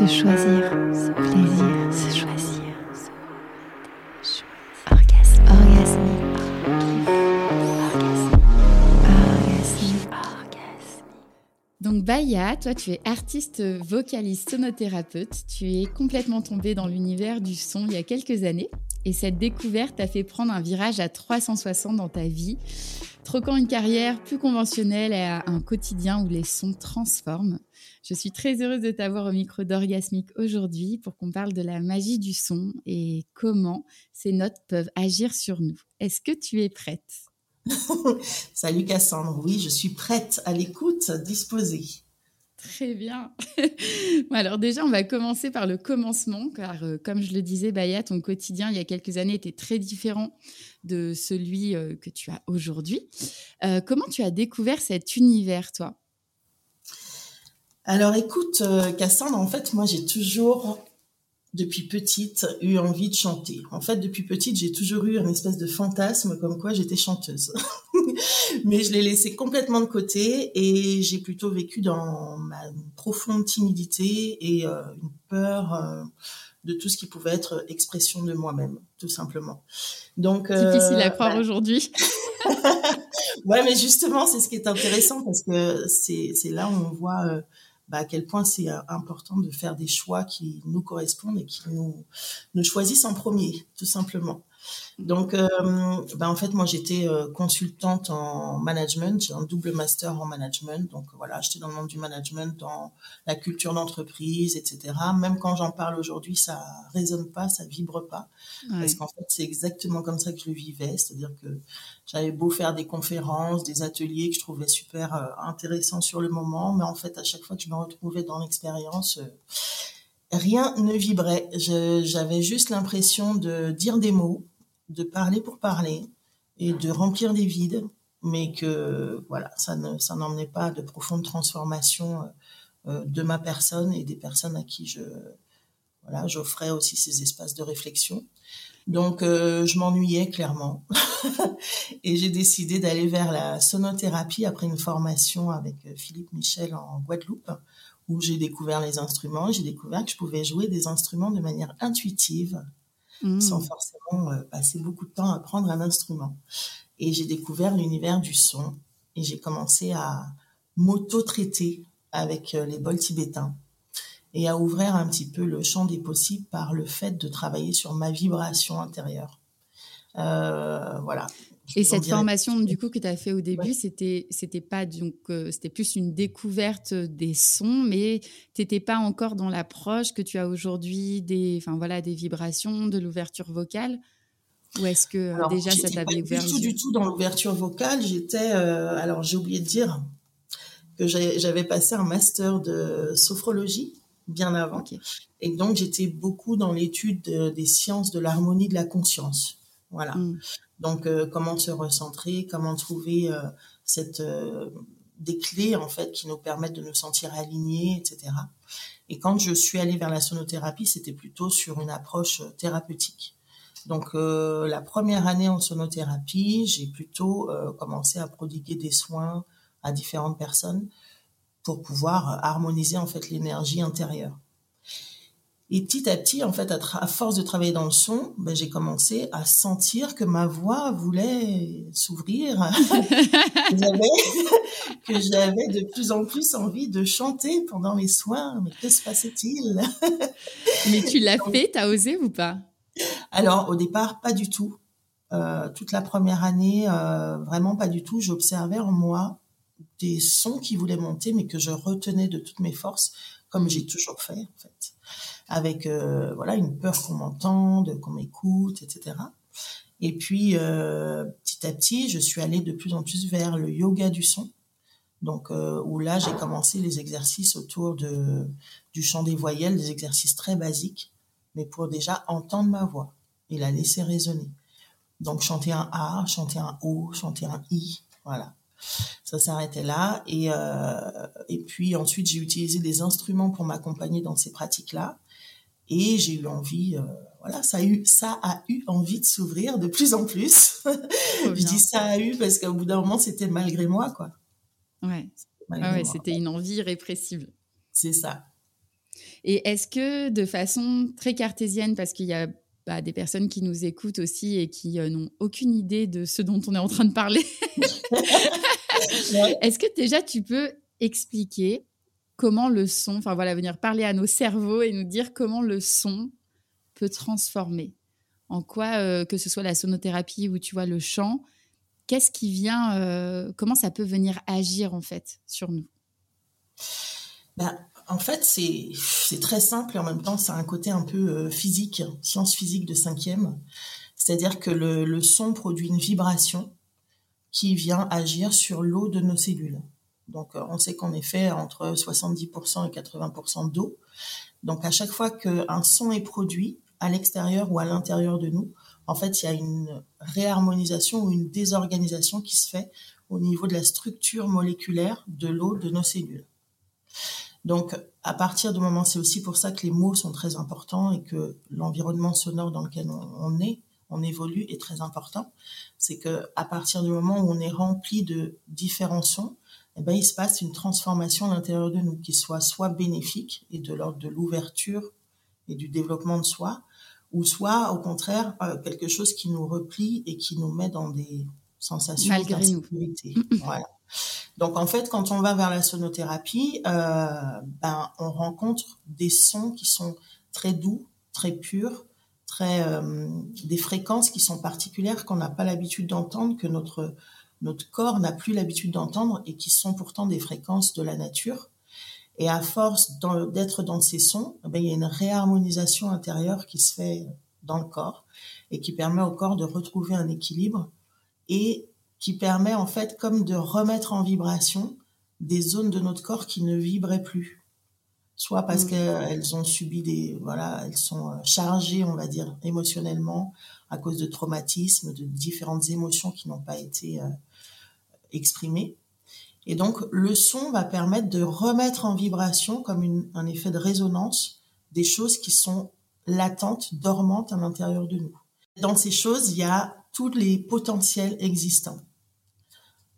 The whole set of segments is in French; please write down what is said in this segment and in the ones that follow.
Se choisir, se plaisir, se choisir. Orgasme. Orgasme, orgasme. Donc Baya, toi tu es artiste vocaliste sonothérapeute, tu es complètement tombée dans l'univers du son il y a quelques années et cette découverte t'a fait prendre un virage à 360 dans ta vie, troquant une carrière plus conventionnelle à un quotidien où les sons transforment. Je suis très heureuse de t'avoir au micro d'Orgasmique aujourd'hui pour qu'on parle de la magie du son et comment ces notes peuvent agir sur nous. Est-ce que tu es prête? Salut Cassandre, oui, je suis prête à l'écoute, disposée. Très bien. Alors déjà, on va commencer par le commencement, car euh, comme je le disais, Baya, ton quotidien il y a quelques années était très différent de celui euh, que tu as aujourd'hui. Euh, comment tu as découvert cet univers, toi? Alors écoute, Cassandre, en fait, moi j'ai toujours depuis petite eu envie de chanter. En fait, depuis petite, j'ai toujours eu un espèce de fantasme comme quoi j'étais chanteuse. Mais je l'ai laissé complètement de côté et j'ai plutôt vécu dans ma profonde timidité et euh, une peur euh, de tout ce qui pouvait être expression de moi-même, tout simplement. Donc euh, difficile à croire aujourd'hui. ouais, mais justement, c'est ce qui est intéressant parce que c'est là où on voit bah, à quel point c'est important de faire des choix qui nous correspondent et qui nous, nous choisissent en premier, tout simplement. Donc, euh, ben en fait, moi, j'étais euh, consultante en management. J'ai un double master en management. Donc, voilà, j'étais dans le monde du management, dans la culture d'entreprise, etc. Même quand j'en parle aujourd'hui, ça résonne pas, ça vibre pas. Parce qu'en fait, c'est exactement comme ça que je le vivais. C'est-à-dire que j'avais beau faire des conférences, des ateliers que je trouvais super euh, intéressants sur le moment. Mais en fait, à chaque fois que je me retrouvais dans l'expérience, rien ne vibrait. J'avais juste l'impression de dire des mots de parler pour parler et de remplir des vides, mais que voilà, ça ne ça n'emmenait pas de profonde transformation euh, de ma personne et des personnes à qui je voilà, j'offrais aussi ces espaces de réflexion. Donc euh, je m'ennuyais clairement et j'ai décidé d'aller vers la sonothérapie après une formation avec euh, Philippe Michel en Guadeloupe où j'ai découvert les instruments, j'ai découvert que je pouvais jouer des instruments de manière intuitive Mmh. sans forcément euh, passer beaucoup de temps à apprendre un instrument. Et j'ai découvert l'univers du son et j'ai commencé à m'auto-traiter avec euh, les bols tibétains et à ouvrir un petit peu le champ des possibles par le fait de travailler sur ma vibration intérieure. Euh, voilà. Et cette formation du coup que tu as fait au début, c'était c'était pas donc euh, c'était plus une découverte des sons, mais tu n'étais pas encore dans l'approche que tu as aujourd'hui des enfin voilà des vibrations, de l'ouverture vocale? Ou est-ce que euh, déjà ça t'avait ouvert du tout, du tout dans l'ouverture vocale. J'étais euh, alors j'ai oublié de dire que j'avais passé un master de sophrologie bien avant, et donc j'étais beaucoup dans l'étude des sciences de l'harmonie de la conscience. Voilà. Mmh. Donc, euh, comment se recentrer, comment trouver euh, cette euh, des clés en fait qui nous permettent de nous sentir alignés, etc. Et quand je suis allée vers la sonothérapie, c'était plutôt sur une approche thérapeutique. Donc la première année en sonothérapie, j'ai plutôt commencé à prodiguer des soins à différentes personnes pour pouvoir harmoniser en fait l'énergie intérieure. Et petit à petit, en fait, à, force de travailler dans le son, ben, j'ai commencé à sentir que ma voix voulait s'ouvrir, que j'avais de plus en plus envie de chanter pendant les soins. Mais que se passait-il? Mais tu l'as fait, t'as osé ou pas? Alors, au départ, pas du tout. Euh, toute la première année, euh, vraiment pas du tout. J'observais en moi des sons qui voulaient monter, mais que je retenais de toutes mes forces, comme j'ai toujours fait, en fait avec euh, voilà une peur qu'on m'entende, qu'on m'écoute, etc. Et puis euh, petit à petit, je suis allée de plus en plus vers le yoga du son. Donc euh, où là, j'ai commencé les exercices autour de du chant des voyelles, des exercices très basiques, mais pour déjà entendre ma voix et la laisser résonner. Donc chanter un A, chanter un O, chanter un I, voilà. Ça s'arrêtait là et et puis ensuite j'ai utilisé des instruments pour m'accompagner dans ces pratiques là et j'ai eu envie, euh, voilà, ça a eu, ça a eu envie de s'ouvrir de plus en plus. je dis ça a eu parce qu'au bout d'un moment, c'était malgré moi, quoi. Ouais. Ah ouais, c'était une envie irrépressible. C'est ça. Et est-ce que de façon très cartésienne, parce qu'il y a bah, des personnes qui nous écoutent aussi et qui euh, n'ont aucune idée de ce dont on est en train de parler, est-ce que déjà tu peux expliquer comment le son, enfin voilà, venir parler à nos cerveaux et nous dire comment le son peut transformer En quoi, euh, que ce soit la sonothérapie ou tu vois le chant, qu'est-ce qui vient, euh, comment ça peut venir agir en fait sur nous? Ben, en fait, c'est très simple et en même temps, c'est un côté un peu euh, physique, science physique de cinquième. C'est-à-dire que le, son produit une vibration qui vient agir sur l'eau de nos cellules. Donc, euh, on sait qu'on est fait entre 70% et 80% d'eau. Donc, à chaque fois qu'un son est produit à l'extérieur ou à l'intérieur de nous, en fait, il y a une réharmonisation ou une désorganisation qui se fait au niveau de la structure moléculaire de l'eau de nos cellules. Donc, à partir du moment, c'est aussi pour ça que les mots sont très importants et que l'environnement sonore dans lequel on, est, on évolue, est très important. C'est que à partir du moment où on est rempli de différents sons, eh ben, il se passe une transformation à l'intérieur de nous qui soit soit bénéfique et de l'ordre de l'ouverture et du développement de soi, ou soit au contraire euh, quelque chose qui nous replie et qui nous met dans des sensations d'insécurité. Voilà. Donc en fait, quand on va vers la sonothérapie, euh, ben on rencontre des sons qui sont très doux, très purs, très euh, des fréquences qui sont particulières qu'on n'a pas l'habitude d'entendre, que notre notre corps n'a plus l'habitude d'entendre et qui sont pourtant des fréquences de la nature. Et à force d'être dans ces sons, ben, il y a une réharmonisation intérieure qui se fait dans le corps et qui permet au corps de retrouver un équilibre et qui permet en fait comme de remettre en vibration des zones de notre corps qui ne vibraient plus. Soit parce mmh. qu'elles ont subi des, voilà, elles sont euh, chargées, on va dire, émotionnellement à cause de traumatismes, de différentes émotions qui n'ont pas été euh, exprimées. Et donc, le son va permettre de remettre en vibration, comme un effet de résonance, des choses qui sont latentes, dormantes à l'intérieur de nous. Dans ces choses, il y a tous les potentiels existants.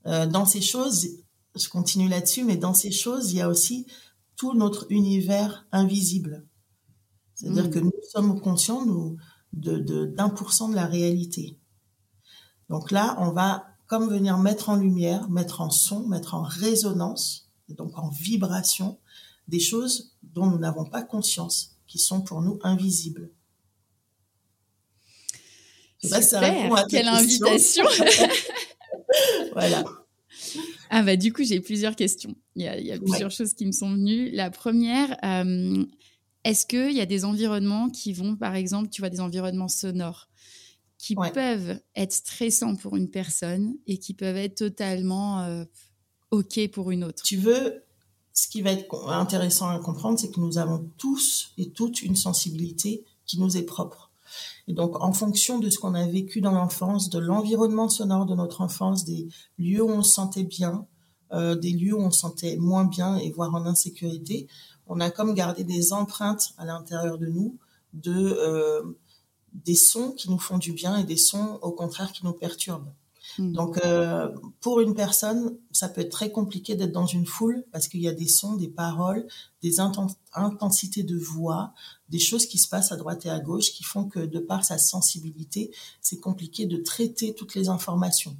Euh, dans ces choses, je continue là-dessus, mais dans ces choses, il y a aussi tout notre univers invisible. C'est-à-dire mm. que nous sommes conscients nous, de, d'un pour cent de la réalité. Donc là, on va comme venir mettre en lumière, mettre en son, mettre en résonance, donc en vibration, des choses dont nous n'avons pas conscience, qui sont pour nous invisibles. Super, quelle invitation voilà. Ah bah du coup, j'ai plusieurs questions. Il y a, plusieurs choses qui me sont venues. La première, euh, est-ce qu'il y a des environnements qui vont, par exemple, tu vois, des environnements sonores qui peuvent être stressants pour une personne et qui peuvent être totalement euh, OK pour une autre? Tu veux, ce qui va être intéressant à comprendre, c'est que nous avons tous et toutes une sensibilité qui nous est propre. Et donc, en fonction de ce qu'on a vécu dans l'enfance, de l'environnement sonore de notre enfance, des lieux où on se sentait bien, euh, des lieux où on se sentait moins bien et voire en insécurité, on a comme gardé des empreintes à l'intérieur de nous de euh, des sons qui nous font du bien et des sons au contraire qui nous perturbent. Hmm. Donc, euh, pour une personne, ça peut être très compliqué d'être dans une foule parce qu'il y a des sons, des paroles, des intensités de voix, des choses qui se passent à droite et à gauche qui font que, de par sa sensibilité, c'est compliqué de traiter toutes les informations.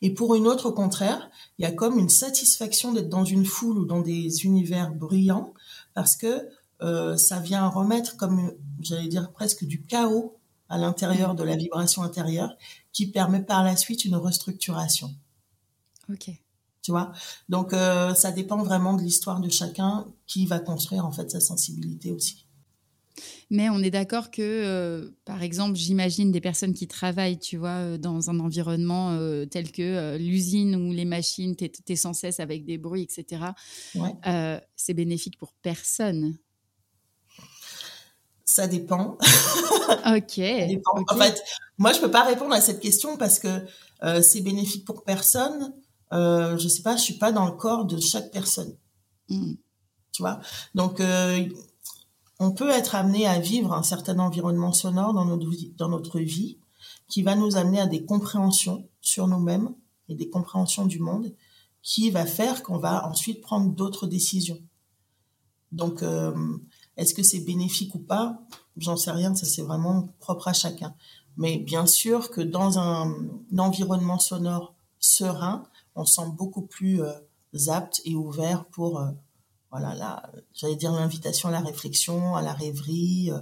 Et pour une autre, au contraire, il y a comme une satisfaction d'être dans une foule ou dans des univers bruyants parce que euh, ça vient remettre comme, j'allais dire, presque du chaos à l'intérieur de la vibration intérieure qui permet par la suite une restructuration. Ok. Tu vois? Donc, euh, ça dépend vraiment de l'histoire de chacun qui va construire en fait sa sensibilité aussi. Mais on est d'accord que, euh, par exemple, j'imagine des personnes qui travaillent, tu vois, euh, dans un environnement tel que l'usine ou les machines, tu es, sans cesse avec des bruits, etc. c'est bénéfique pour personne. Ça dépend. ok. En fait, moi, je peux pas répondre à cette question parce que euh, c'est bénéfique pour personne. Euh, je sais pas, je suis pas dans le corps de chaque personne. Hmm. Tu vois? Donc, euh, on peut être amené à vivre un certain environnement sonore dans notre vie, dans notre vie, qui va nous amener à des compréhensions sur nous-mêmes et des compréhensions du monde, qui va faire qu'on va ensuite prendre d'autres décisions. Donc, euh, est-ce que c'est bénéfique ou pas? J'en sais rien, ça c'est vraiment propre à chacun. Mais bien sûr que dans un, environnement sonore serein, on sent beaucoup plus euh, apte et ouvert pour, euh, voilà, j'allais dire l'invitation à la réflexion, à la rêverie, euh,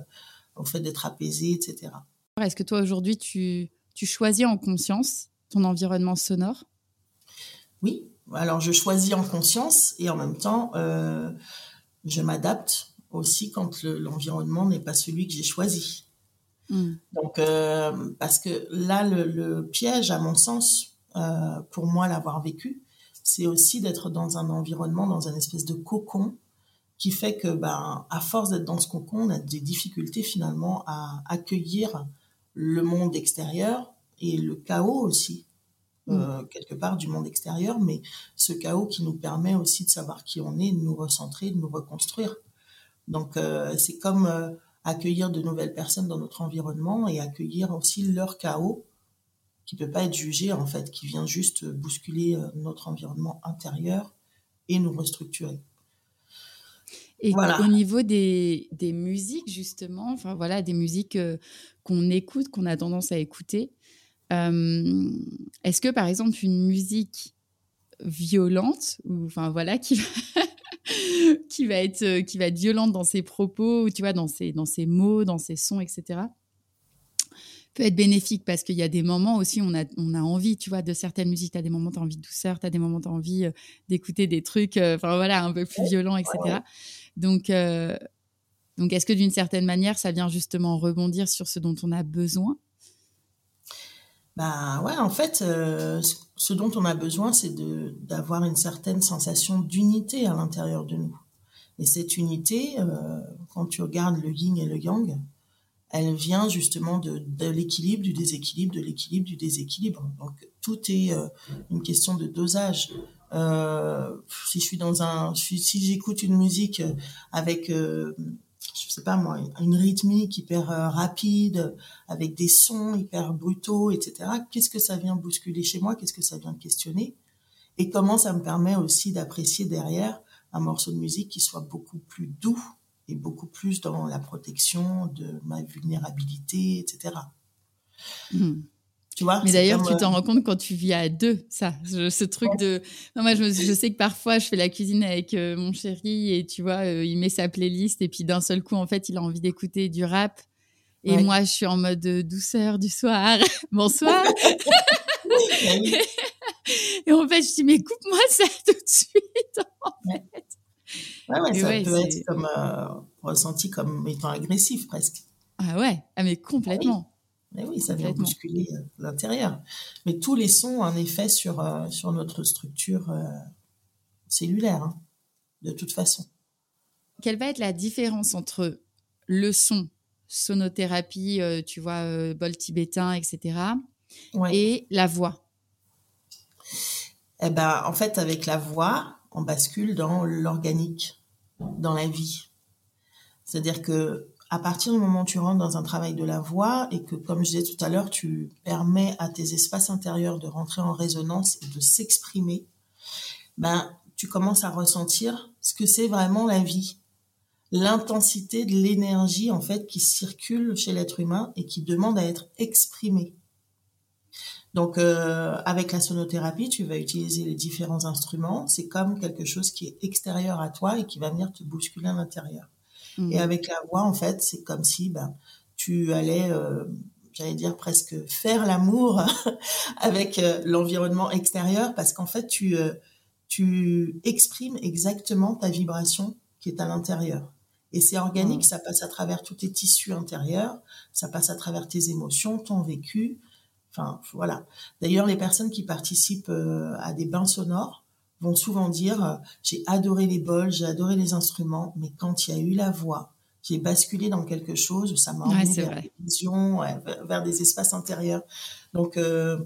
au fait d'être apaisé, etc. Est-ce que toi aujourd'hui tu, tu choisis en conscience ton environnement sonore? Oui, alors je choisis en conscience et en même temps je m'adapte aussi quand l'environnement n'est pas celui que j'ai choisi. Hmm. Donc, euh, parce que là, le, piège, à mon sens, euh, pour moi, l'avoir vécu, c'est aussi d'être dans un environnement, dans un espèce de cocon, qui fait que, ben, à force d'être dans ce cocon, on a des difficultés finalement à accueillir le monde extérieur et le chaos aussi, euh, hmm. quelque part du monde extérieur, mais ce chaos qui nous permet aussi de savoir qui on est, de nous recentrer, de nous reconstruire. Donc, c'est comme accueillir de nouvelles personnes dans notre environnement et accueillir aussi leur chaos qui peut pas être jugé en fait, qui vient juste bousculer euh, notre environnement intérieur et nous restructurer. Et au niveau des, des, musiques, justement, enfin voilà, des musiques euh, qu'on écoute, qu'on a tendance à écouter, euh, est-ce que par exemple une musique violente, ou enfin voilà, qui va, qui va être euh, qui va être violente dans ses propos ou tu vois dans ses dans ses mots, dans ses sons, etc. peut être bénéfique parce qu'il y a des moments aussi on a on a envie, tu vois, de certaines musiques. as des moments tu as envie de douceur, tu as des moments tu as envie euh, d'écouter des trucs, euh, enfin voilà, un peu plus violents, etc. Donc donc est-ce que d'une certaine manière ça vient justement rebondir sur ce dont on a besoin? Bah ouais, en fait, ce dont on a besoin, c'est d'avoir une certaine sensation d'unité à l'intérieur de nous. Et cette unité, euh, quand tu regardes le yin et le yang, elle vient justement de, de l'équilibre, du déséquilibre, de l'équilibre, du déséquilibre. Donc tout est euh, une question de dosage. si je suis dans un, si j'écoute une musique avec je sais pas moi, une rythmique hyper euh, rapide, avec des sons hyper brutaux, etc. Qu'est-ce que ça vient bousculer chez moi? Qu'est-ce que ça vient questionner? Et comment ça me permet aussi d'apprécier derrière un morceau de musique qui soit beaucoup plus doux et beaucoup plus dans la protection de ma vulnérabilité, etc. Mais d'ailleurs, tu t'en rends compte quand tu vis à deux, ça, ce truc de. Non, moi, je, sais que parfois, je fais la cuisine avec euh, mon chéri et tu vois, euh, il met sa playlist et puis d'un seul coup, en fait, il a envie d'écouter du rap. Et moi, je suis en mode euh, douceur du soir. Bonsoir. et en fait, je dis, mais coupe-moi ça tout de suite. En fait. Ouais, ouais, ça peut être comme ressenti comme étant agressif presque. Ah ouais, ah, mais complètement. Mais oui, ça vient bousculer euh, l'intérieur. Mais tous les sons ont un effet sur, euh, sur notre structure euh, cellulaire, hein, de toute façon. Quelle va être la différence entre le son, sonothérapie, tu vois, bol tibétain, etc., et la voix? Eh ben, en fait, avec la voix, on bascule dans l'organique, dans la vie. C'est-à-dire que à partir du moment où tu rentres dans un travail de la voix et que, comme je disais tout à l'heure, tu permets à tes espaces intérieurs de rentrer en résonance et de s'exprimer, ben, tu commences à ressentir ce que c'est vraiment la vie. L'intensité de l'énergie, en fait, qui circule chez l'être humain et qui demande à être exprimée. Donc, euh, avec la sonothérapie, tu vas utiliser les différents instruments. C'est comme quelque chose qui est extérieur à toi et qui va venir te bousculer à l'intérieur. Et mhm. avec la voix, en fait, c'est comme si ben, tu allais, euh, j'allais dire presque faire l'amour avec euh, l'environnement extérieur, parce qu'en fait, tu, euh, tu exprimes exactement ta vibration qui est à l'intérieur. Et c'est organique, ça passe à travers tous tes tissus intérieurs, ça passe à travers tes émotions, ton vécu. Enfin, voilà. D'ailleurs, les personnes qui participent à des bains sonores, vont souvent dire euh, j'ai adoré les bols, j'ai adoré les instruments, mais quand il y a eu la voix, j'ai basculé dans quelque chose, ça m'a emmené vers des visions, vers des espaces intérieurs. Donc euh,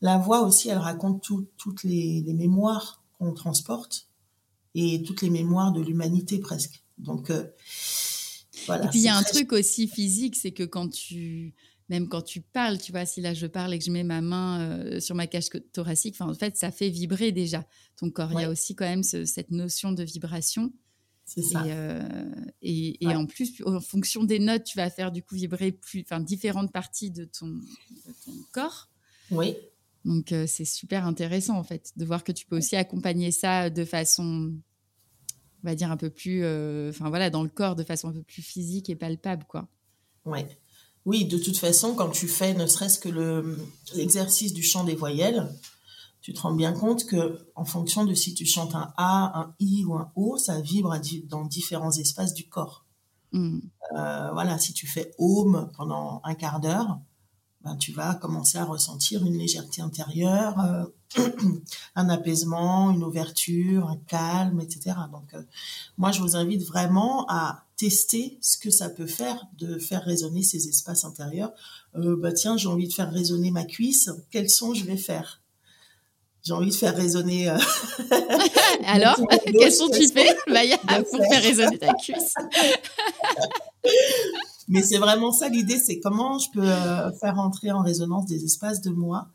la voix aussi, elle raconte toutes les, mémoires qu'on transporte et toutes les mémoires de l'humanité presque. Donc euh, voilà. Et puis il y a un truc aussi physique, c'est que quand tu même quand tu parles, tu vois, si là je parle et que je mets ma main euh, sur ma cage thoracique, en fait, ça fait vibrer déjà ton corps. Il y a aussi quand même cette notion de vibration. C'est ça. Et, euh, et, et en plus, en fonction des notes, tu vas faire du coup vibrer plus, enfin, différentes parties de ton, de ton corps. Oui. Donc, euh, c'est super intéressant en fait de voir que tu peux aussi accompagner ça de façon, on va dire un peu plus, euh, enfin voilà, dans le corps, de façon un peu plus physique et palpable, quoi. Ouais. Oui, de toute façon, quand tu fais ne serait-ce que le, l'exercice du chant des voyelles, tu te rends bien compte que en fonction de si tu chantes un A, un I ou un O, ça vibre dans différents espaces du corps. Mm. Euh, voilà, si tu fais Home pendant un quart d'heure, ben, tu vas commencer à ressentir une légèreté intérieure, euh, un apaisement, une ouverture, un calme, etc. Donc, euh, moi, je vous invite vraiment à tester ce que ça peut faire de faire résonner ces espaces intérieurs. Euh, bah tiens, j'ai envie de faire résonner ma cuisse. Quel son je vais faire? J'ai envie de faire résonner. euh, Alors, sont quels tu fais Maya pour faire résonner ta cuisse? Mais c'est vraiment ça l'idée, c'est comment je peux euh, faire entrer en résonance des espaces de moi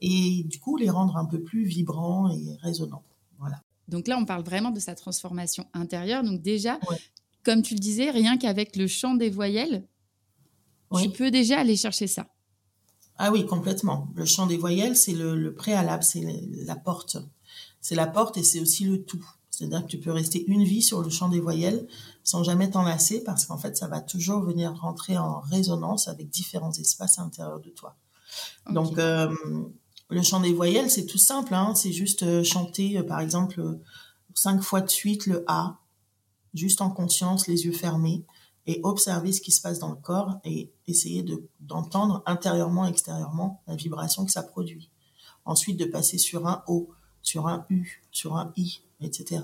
et du coup les rendre un peu plus vibrants et résonnants. Voilà. Donc là, on parle vraiment de sa transformation intérieure. Donc déjà, Ouais. Comme tu le disais, rien qu'avec le chant des voyelles, Oui. tu peux déjà aller chercher ça. Ah oui, complètement. Le chant des voyelles, c'est le, le préalable, c'est la porte. C'est la porte et c'est aussi le tout. C'est-à-dire que tu peux rester une vie sur le chant des voyelles sans jamais t'en lasser parce qu'en fait, ça va toujours venir rentrer en résonance avec différents espaces à l'intérieur de toi. Donc, euh, le chant des voyelles, c'est tout simple. Hein, c'est juste euh, chanter, euh, par exemple, cinq fois de suite le A, juste en conscience, les yeux fermés, et observer ce qui se passe dans le corps et essayer de d'entendre intérieurement, extérieurement la vibration que ça produit. Ensuite, de passer sur un O, sur un U, sur un I, etc.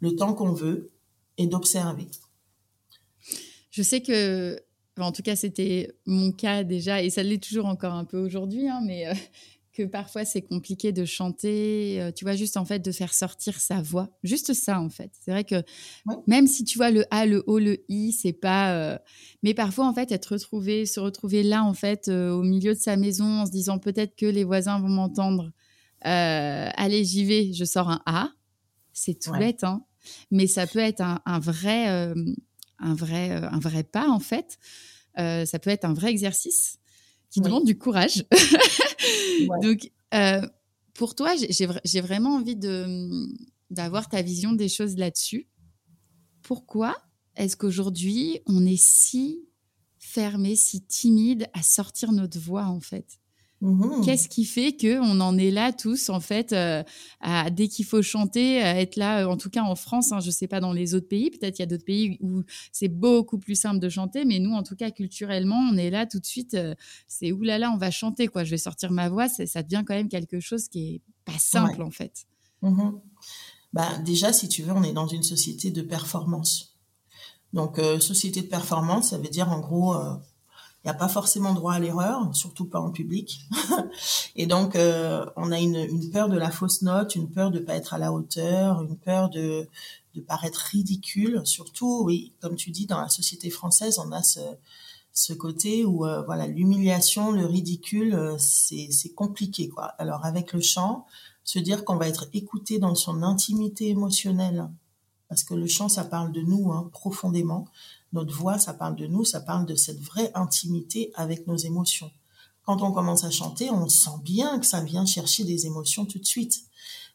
Le temps qu'on veut et d'observer. Je sais que, en tout cas, c'était mon cas déjà, et ça l'est toujours encore un peu aujourd'hui, hein, mais euh, que parfois c'est compliqué de chanter, euh, tu vois, juste en fait de faire sortir sa voix. Juste ça, en fait. C'est vrai que Ouais. même si tu vois le A, le O, le I, c'est pas. euh, Mais parfois, en fait, être retrouvé, se retrouver là, en fait, euh, au milieu de sa maison, en se disant peut-être que les voisins vont m'entendre. Euh, allez, j'y vais, je sors un A. C'est tout Ouais. bête, hein. Mais ça peut être un, un vrai. un vrai, un vrai pas, en fait. Ça peut être un vrai exercice qui Oui. demande du courage. Donc, euh, pour toi, j'ai- j'ai vra- j'ai vraiment envie de d'avoir ta vision des choses là-dessus. Pourquoi est-ce qu'aujourd'hui, on est si fermé, si timide à sortir notre voix, en fait? Mhm. Qu'est-ce qui fait que on en est là tous en fait euh, à, dès qu'il faut chanter à être là euh, en tout cas en France hein, je sais pas dans les autres pays peut-être il y a d'autres pays où c'est beaucoup plus simple de chanter mais nous en tout cas culturellement on est là tout de suite euh, c'est oulala on va chanter quoi je vais sortir ma voix ça devient quand même quelque chose qui est pas simple en fait Mhm. Bah, déjà, si tu veux, on est dans une société de performance. Donc, société de performance, ça veut dire en gros, il n'y a pas forcément droit à l'erreur, surtout pas en public. Et donc, euh, on a une, peur de la fausse note, une peur de pas être à la hauteur, une peur de, paraître ridicule. Surtout, oui, comme tu dis, dans la société française, on a ce, côté où euh, voilà l'humiliation, le ridicule, euh, c'est c'est compliqué quoi. Alors avec le chant, se dire qu'on va être écouté dans son intimité émotionnelle, parce que le chant ça parle de nous hein, profondément, notre voix ça parle de nous, ça parle de cette vraie intimité avec nos émotions. Quand on commence à chanter, on sent bien que ça vient chercher des émotions tout de suite.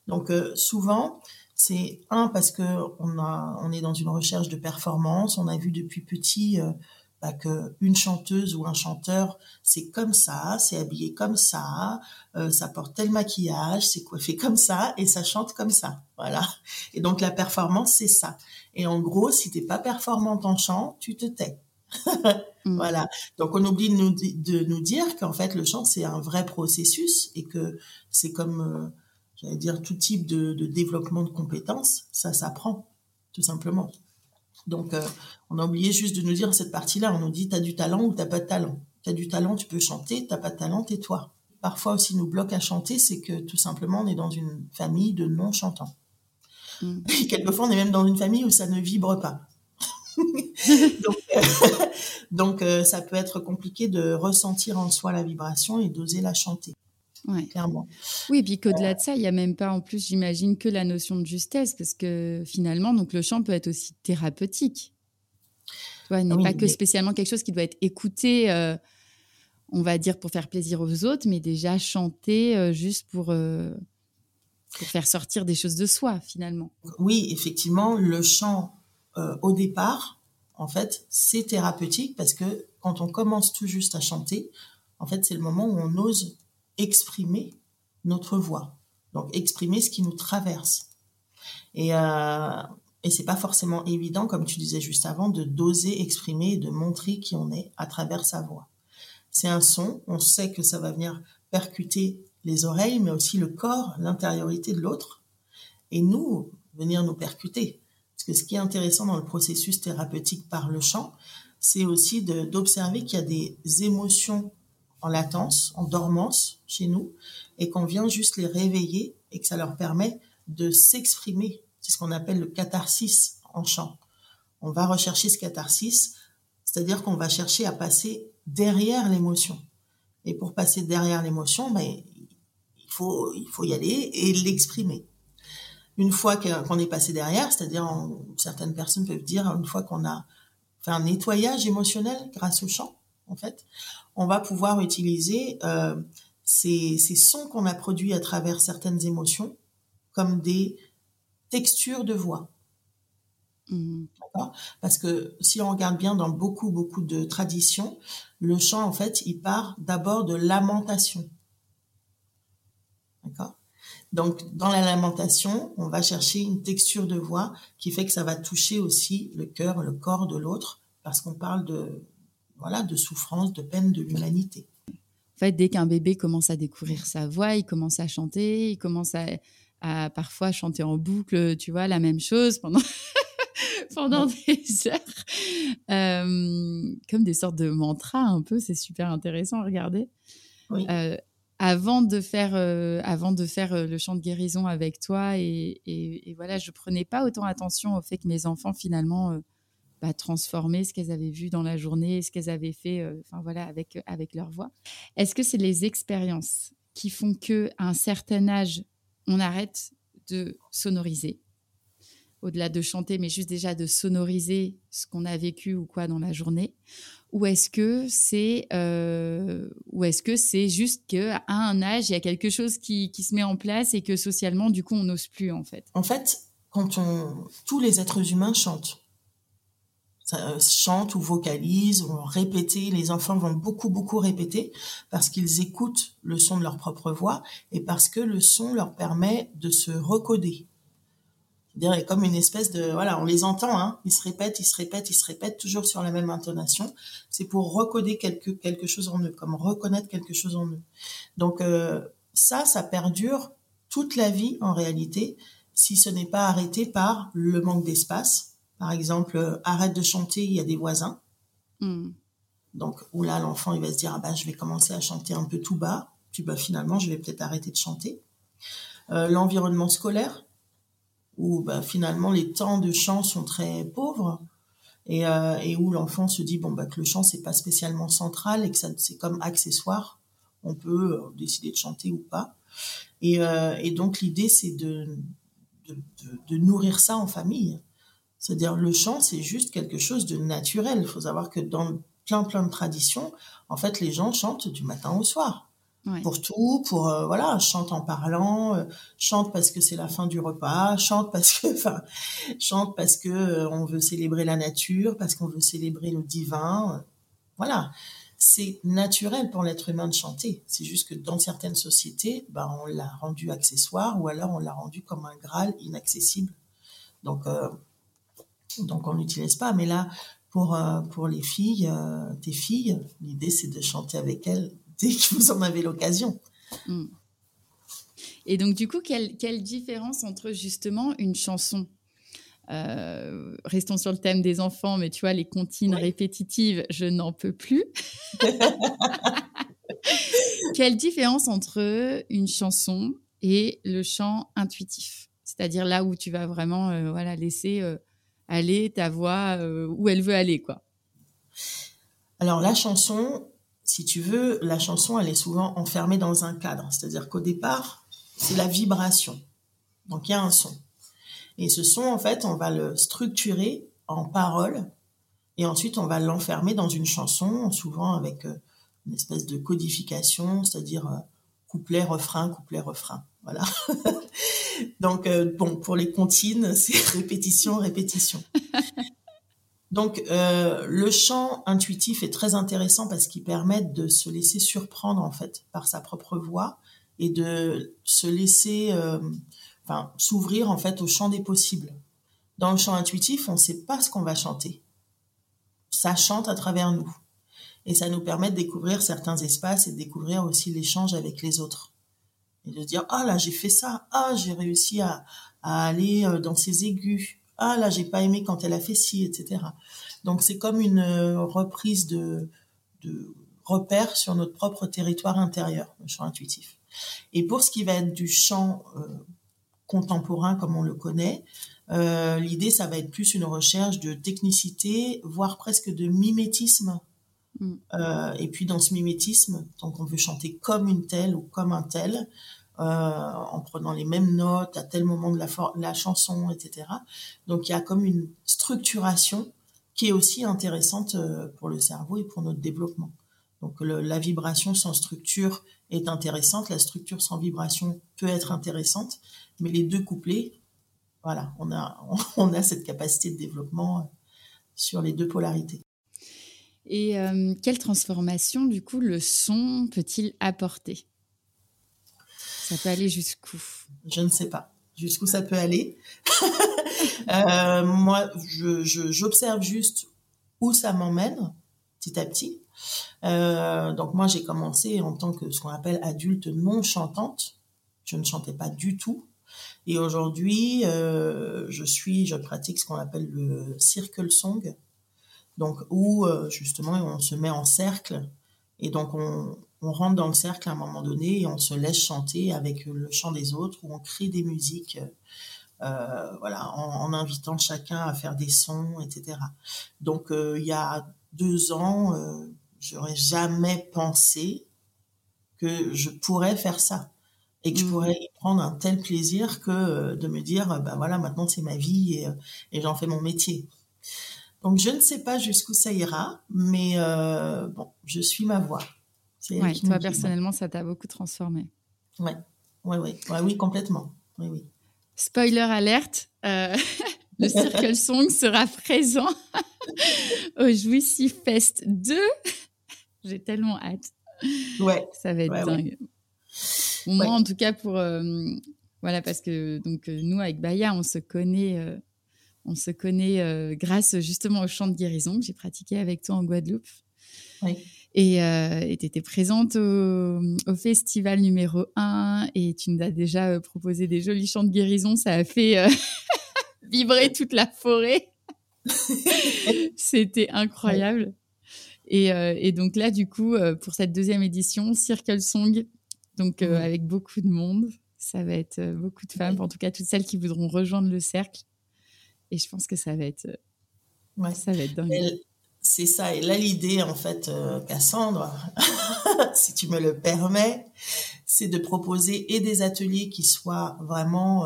Donc euh, souvent c'est un parce que on a on est dans une recherche de performance, on a vu depuis petit euh, bah, que une chanteuse ou un chanteur, c'est comme ça, c'est habillé comme ça, euh, ça porte tel maquillage, c'est coiffé comme ça et ça chante comme ça. Voilà. Et donc la performance, c'est ça. Et en gros, si t'es pas performante en chant, tu te tais. Mm. Voilà. Donc on oublie de nous, di- de nous dire qu'en fait le chant c'est un vrai processus et que c'est comme, euh, j'allais dire, tout type de, de développement de compétences, ça s'apprend, tout simplement. Donc, euh, on a oublié juste de nous dire cette partie-là. On nous dit, t'as du talent ou t'as pas de talent. T'as du talent, tu peux chanter. T'as pas de talent, tais-toi. Parfois aussi, nous bloque à chanter, c'est que tout simplement, on est dans une famille de non-chantants. Mm. Et quelquefois, on est même dans une famille où ça ne vibre pas. donc, euh, donc euh, ça peut être compliqué de ressentir en soi la vibration et d'oser la chanter. Ouais. clairement. Oui, et puis qu'au-delà de ça, il n'y a même pas en plus, j'imagine, que la notion de justesse, parce que finalement, donc le chant peut être aussi thérapeutique. Il n'est Oui, pas que mais- spécialement quelque chose qui doit être écouté, euh, on va dire, pour faire plaisir aux autres, mais déjà chanter euh, juste pour, euh, pour faire sortir des choses de soi, finalement. Oui, effectivement, le chant euh, au départ, en fait, c'est thérapeutique parce que quand on commence tout juste à chanter, en fait, c'est le moment où on ose exprimer notre voix. Donc, exprimer ce qui nous traverse. Et, euh, et c'est pas forcément évident, comme tu disais juste avant, de d'oser exprimer et de montrer qui on est à travers sa voix. C'est un son, on sait que ça va venir percuter les oreilles, mais aussi le corps, l'intériorité de l'autre, et nous, venir nous percuter. Parce que ce qui est intéressant dans le processus thérapeutique par le chant, c'est aussi d'observer qu'il y a des émotions en latence, en dormance chez nous, et qu'on vient juste les réveiller et que ça leur permet de s'exprimer. C'est ce qu'on appelle le catharsis en chant. On va rechercher ce catharsis, c'est-à-dire qu'on va chercher à passer derrière l'émotion. Et pour passer derrière l'émotion, ben, il faut, y aller et l'exprimer. Une fois qu'on est passé derrière, c'est-à-dire certaines personnes peuvent dire une fois qu'on a fait un nettoyage émotionnel grâce au chant, en fait, on va pouvoir utiliser euh, ces, ces sons qu'on a produits à travers certaines émotions comme des textures de voix. Mhm. Parce que si on regarde bien dans beaucoup, beaucoup de traditions, le chant, en fait, il part d'abord de lamentation. D'accord? Donc, dans la lamentation, on va chercher une texture de voix qui fait que ça va toucher aussi le cœur, le corps de l'autre, parce qu'on parle de, voilà, de souffrance, de peine, de l'humanité. En fait, dès qu'un bébé commence à découvrir sa voix, il commence à chanter, il commence à, à parfois chanter en boucle, tu vois, la même chose pendant, pendant des heures, Euh, comme des sortes de mantras un peu. C'est super intéressant à regarder. Oui. Euh, avant de faire, euh, avant de faire euh, le chant de guérison avec toi, et, et- et voilà, je prenais pas autant attention au fait que mes enfants finalement bah, transformaient ce qu'elles avaient vu dans la journée, ce qu'elles avaient fait, euh, enfin voilà, avec avec leur voix. Est-ce que c'est les expériences qui font que à un certain âge, on arrête de sonoriser, au-delà de chanter, mais juste déjà de sonoriser ce qu'on a vécu ou quoi dans la journée, ou est-ce que c'est euh, ou est-ce que c'est juste que à un âge il y a quelque chose qui, qui se met en place et que socialement du coup on n'ose plus en fait? En fait, quand tous les êtres humains chantent, euh, chantent ou vocalisent, ou répéter, les enfants vont beaucoup, beaucoup répéter parce qu'ils écoutent le son de leur propre voix et parce que le son leur permet de se recoder. C'est-à-dire, comme une espèce de, voilà, on les entend, hein, ils se répètent, ils se répètent, ils se répètent, toujours sur la même intonation. C'est pour recoder quelque, quelque chose en eux, comme reconnaître quelque chose en eux. Donc, euh, ça, ça perdure toute la vie en réalité, si ce n'est pas arrêté par le manque d'espace. Par exemple, euh, arrête de chanter, il y a des voisins. Hmm. Donc, là, l'enfant, il va se dire, ah ben, je vais commencer à chanter un peu tout bas. Puis, bah, finalement, je vais peut-être arrêter de chanter. Euh, L'environnement scolaire, où bah, finalement, les temps de chant sont très pauvres. Et, euh, et où l'enfant se dit, bon, bah, que le chant, c'est pas spécialement central et que ça, c'est comme accessoire. On peut euh, décider de chanter ou pas. Et, et donc, l'idée, c'est de, de, de, de nourrir ça en famille. C'est-à-dire le chant, c'est juste quelque chose de naturel. Il faut savoir que dans plein plein de traditions, en fait, les gens chantent du matin au soir. Ouais. Pour tout, pour euh, voilà, chante en parlant, euh, chante parce que c'est la fin du repas, chante parce que, enfin, chante parce que euh, on veut célébrer la nature, parce qu'on veut célébrer le divin. euh, voilà, c'est naturel pour l'être humain de chanter. C'est juste que dans certaines sociétés, ben, on l'a rendu accessoire ou alors on l'a rendu comme un graal inaccessible. Donc euh, donc on n'utilise pas. Mais là, pour, euh, pour les filles, euh, tes filles, l'idée c'est de chanter avec elles dès que vous en avez l'occasion. Hmm. Et donc du coup, quelle, quelle différence entre justement une chanson euh, restons sur le thème des enfants, mais tu vois, les comptines Oui. répétitives, je n'en peux plus. Quelle différence entre une chanson et le chant intuitif? C'est-à-dire là où tu vas vraiment euh, voilà, laisser euh, aller ta voix euh, où elle veut aller. quoi. Alors la chanson, si tu veux, la chanson, elle est souvent enfermée dans un cadre. C'est-à-dire qu'au départ, c'est la vibration. Donc, il y a un son. Et ce son, en fait, on va le structurer en paroles et ensuite on va l'enfermer dans une chanson, souvent avec euh, une espèce de codification, c'est-à-dire euh, couplet, refrain, couplet, refrain. Voilà. Donc, euh, bon, pour les comptines, c'est répétition, répétition. Donc, le chant intuitif est très intéressant parce qu'il permet de se laisser surprendre, en fait, par sa propre voix et de se laisser, enfin, s'ouvrir, en fait, au chant des possibles. Dans le chant intuitif, on ne sait pas ce qu'on va chanter. Ça chante à travers nous. Et ça nous permet de découvrir certains espaces et de découvrir aussi l'échange avec les autres. Et de dire, ah là, j'ai fait ça. Ah, j'ai réussi à, aller euh, dans ces aigus. Ah là, j'ai pas aimé quand elle a fait ci, etc. Donc c'est comme une euh, reprise de, de repères sur notre propre territoire intérieur, le chant intuitif. Et pour ce qui va être du chant euh, contemporain comme on le connaît, l'idée, ça va être plus une recherche de technicité, voire presque de mimétisme. Mm. Euh, et puis dans ce mimétisme, donc on veut chanter comme une telle ou comme un tel, euh, en prenant les mêmes notes à tel moment de la, chanson, etc. Donc il y a comme une structuration qui est aussi intéressante pour le cerveau et pour notre développement. Donc la vibration sans structure est intéressante, la structure sans vibration peut être intéressante, mais les deux couplets voilà, on a, cette capacité de développement euh, sur les deux polarités. Et euh, quelle transformation, du coup, le son peut-il apporter? Ça peut aller jusqu'où? Je ne sais pas. Jusqu'où ça peut aller? Euh, Moi, j'observe juste où ça m'emmène, petit à petit. donc moi, j'ai commencé en tant que ce qu'on appelle adulte non chantante. Je ne chantais pas du tout. Et aujourd'hui, euh, je suis, je pratique ce qu'on appelle le circle song, donc où euh, justement on se met en cercle et donc on, on, rentre dans le cercle à un moment donné et on se laisse chanter avec le chant des autres, où on crée des musiques, euh, voilà, en, en, invitant chacun à faire des sons, etc. Donc euh, il y a deux ans, euh, j'aurais jamais pensé que je pourrais faire ça et que je mmh. pourrais y prendre un tel plaisir que euh, de me dire, ben voilà, maintenant c'est ma vie et, euh, et j'en fais mon métier. Donc je ne sais pas jusqu'où ça ira, mais euh, bon, je suis ma voix. Ouais, toi personnellement, ça t'a beaucoup transformé. Ouais, ouais, ouais, ouais, oui, complètement. Oui, oui. Spoiler alerte, euh, le Circle Song sera présent au Jouissif Fest 2. J'ai tellement hâte. Ouais. Ça va être dingue. Moi, en tout cas, pour euh, voilà, parce que donc nous avec Baya, on se connaît, on se connaît grâce justement au chant de guérison que j'ai pratiqué avec toi en Guadeloupe. Oui. Et tu étais présente au, au, festival numéro 1 et tu nous as déjà proposé des jolis chants de guérison. Ça a fait vibrer toute la forêt. C'était incroyable. Et, et, donc là, du coup, pour cette deuxième édition, Circle Song, donc, euh, avec beaucoup de monde, ça va être euh, beaucoup de femmes, en tout cas toutes celles qui voudront rejoindre le cercle. Et je pense que ça va être, euh, ouais. ça va être dingue. C'est ça. Et là, l'idée, en fait, Cassandre, si tu me le permets, c'est de proposer et des ateliers qui soient vraiment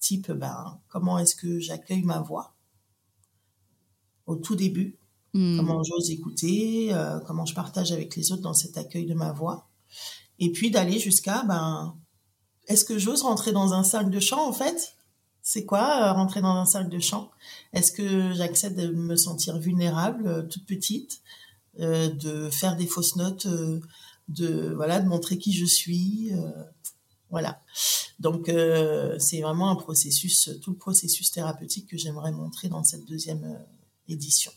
type, ben, comment est-ce que j'accueille ma voix au tout début, hmm. comment j'ose écouter, comment je partage avec les autres dans cet accueil de ma voix? Et puis d'aller jusqu'à, ben, est-ce que j'ose rentrer dans un cercle de chant en fait? C'est quoi euh, rentrer dans un cercle de chant? Est-ce que j'accepte de me sentir vulnérable, euh, toute petite, euh, de faire des fausses notes, de voilà, de montrer qui je suis, voilà. Donc c'est vraiment un processus, tout le processus thérapeutique que j'aimerais montrer dans cette deuxième édition.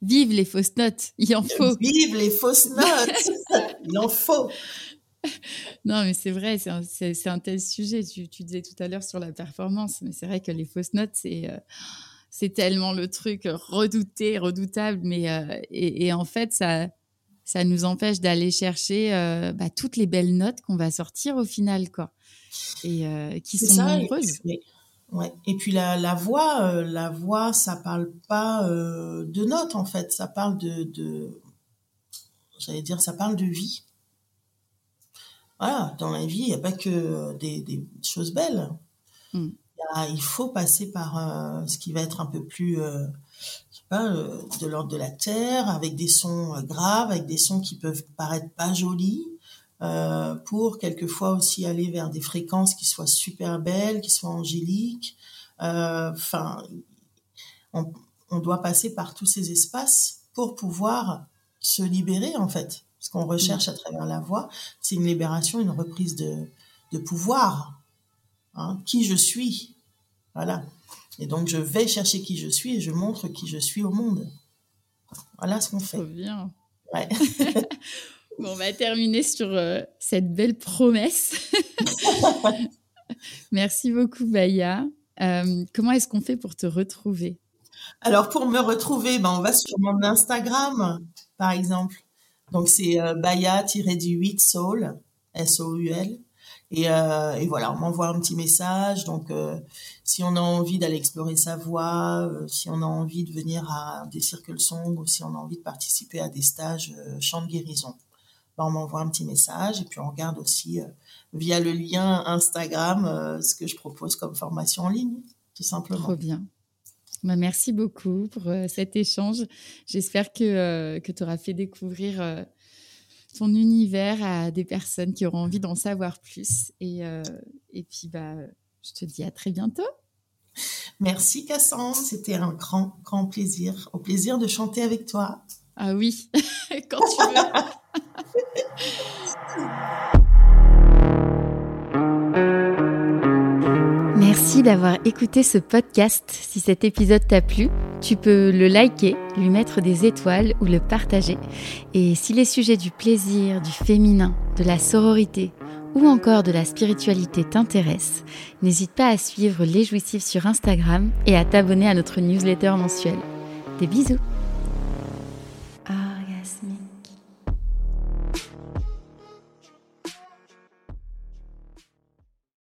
Vive les fausses notes, il en faut. Vive les fausses notes, il en faut. Non, mais c'est vrai, c'est un, un, tel sujet. Tu, tu, disais tout à l'heure sur la performance, mais c'est vrai que les fausses notes, c'est euh, c'est tellement le truc redouté, redoutable. Mais euh, et, et, en fait, ça, ça nous empêche d'aller chercher euh, bah, toutes les belles notes qu'on va sortir au final, quoi. Et qui sont nombreuses. Ouais. Et puis la, la voix, la voix, ça parle pas de notes en fait, ça parle de, de j'allais dire, ça parle de vie. Voilà, dans la vie, il n'y a pas que des, des choses belles. Mm. Il, faut passer par euh, ce qui va être un peu plus, euh, je sais pas, euh, de l'ordre de la terre, avec des sons euh, graves, avec des sons qui peuvent paraître pas jolis, euh, pour quelquefois aussi aller vers des fréquences qui soient super belles, qui soient angéliques. Euh, Enfin, on, on doit passer par tous ces espaces pour pouvoir se libérer en fait. Ce qu'on recherche à travers la voix, c'est une libération, une reprise de, de pouvoir. Hein, qui je suis. Voilà. Et donc je vais chercher qui je suis et je montre qui je suis au monde. Voilà ce qu'on Trop fait. bien. Ouais. Bon, on va terminer sur euh, cette belle promesse. Merci beaucoup, Baya. Euh, comment est-ce qu'on fait pour te retrouver? Alors pour me retrouver, ben, on va sur mon Instagram, par exemple. Donc c'est euh, Baya-8 Soul, S-O-U-L. Et, euh, et voilà, on m'envoie un petit message. Donc euh, si on a envie d'aller explorer sa voix, euh, si on a envie de venir à des cercles song ou si on a envie de participer à des stages euh, chant de guérison, ben, on m'envoie un petit message et puis on regarde aussi via le lien Instagram ce que je propose comme formation en ligne, tout simplement. Trop bien. Bah, merci beaucoup pour euh, cet échange. J'espère que, euh, que tu auras fait découvrir euh, ton univers à des personnes qui auront envie d'en savoir plus. Et, euh, et puis, bah, je te dis à très bientôt. Merci Cassandre, c'était un grand, grand plaisir. Au plaisir de chanter avec toi. Ah oui, quand tu veux. Merci d'avoir écouté ce podcast. Si cet épisode t'a plu, tu peux le liker, lui mettre des étoiles ou le partager. Et si les sujets du plaisir, du féminin, de la sororité ou encore de la spiritualité t'intéressent, n'hésite pas à suivre Les Jouissifs sur Instagram et à t'abonner à notre newsletter mensuelle. Des bisous.